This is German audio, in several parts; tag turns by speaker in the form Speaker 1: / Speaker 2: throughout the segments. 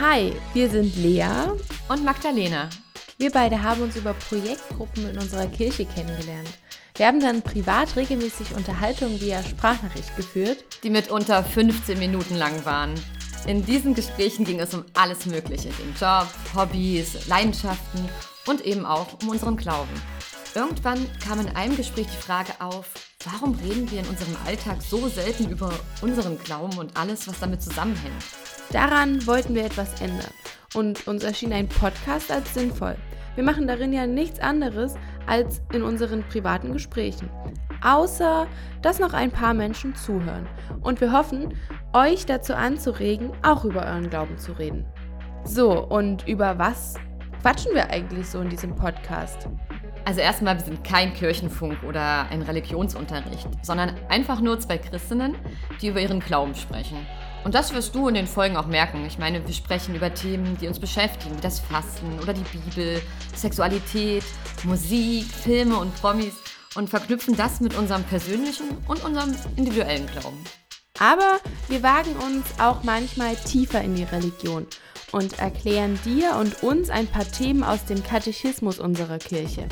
Speaker 1: Hi, wir sind Lea
Speaker 2: und Magdalena.
Speaker 1: Wir beide haben uns über Projektgruppen in unserer Kirche kennengelernt. Wir haben dann privat regelmäßig Unterhaltungen via Sprachnachricht geführt,
Speaker 2: die mitunter 15 Minuten lang waren. In diesen Gesprächen ging es um alles Mögliche, den Job, Hobbys, Leidenschaften und eben auch um unseren Glauben. Irgendwann kam in einem Gespräch die Frage auf, warum reden wir in unserem Alltag so selten über unseren Glauben und alles, was damit zusammenhängt?
Speaker 1: Daran wollten wir etwas ändern und uns erschien ein Podcast als sinnvoll. Wir machen darin ja nichts anderes als in unseren privaten Gesprächen. Außer, dass noch ein paar Menschen zuhören. Und wir hoffen, euch dazu anzuregen, auch über euren Glauben zu reden. So, und über was quatschen wir eigentlich so in diesem Podcast?
Speaker 2: Also erstmal, wir sind kein Kirchenfunk oder ein Religionsunterricht, sondern einfach nur zwei Christinnen, die über ihren Glauben sprechen. Und das wirst du in den Folgen auch merken. Ich meine, wir sprechen über Themen, die uns beschäftigen, wie das Fasten oder die Bibel, Sexualität, Musik, Filme und Promis und verknüpfen das mit unserem persönlichen und unserem individuellen Glauben.
Speaker 1: Aber wir wagen uns auch manchmal tiefer in die Religion und erklären dir und uns ein paar Themen aus dem Katechismus unserer Kirche.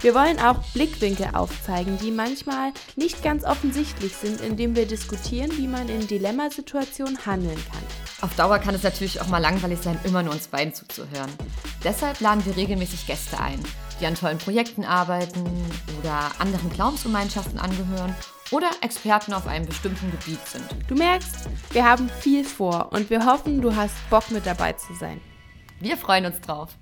Speaker 1: Wir wollen auch Blickwinkel aufzeigen, die manchmal nicht ganz offensichtlich sind, indem wir diskutieren, wie man in Dilemmasituationen handeln kann.
Speaker 2: Auf Dauer kann es natürlich auch mal langweilig sein, immer nur uns beiden zuzuhören. Deshalb laden wir regelmäßig Gäste ein, die an tollen Projekten arbeiten oder anderen Glaubensgemeinschaften angehören oder Experten auf einem bestimmten Gebiet sind.
Speaker 1: Du merkst, wir haben viel vor und wir hoffen, du hast Bock mit dabei zu sein.
Speaker 2: Wir freuen uns drauf.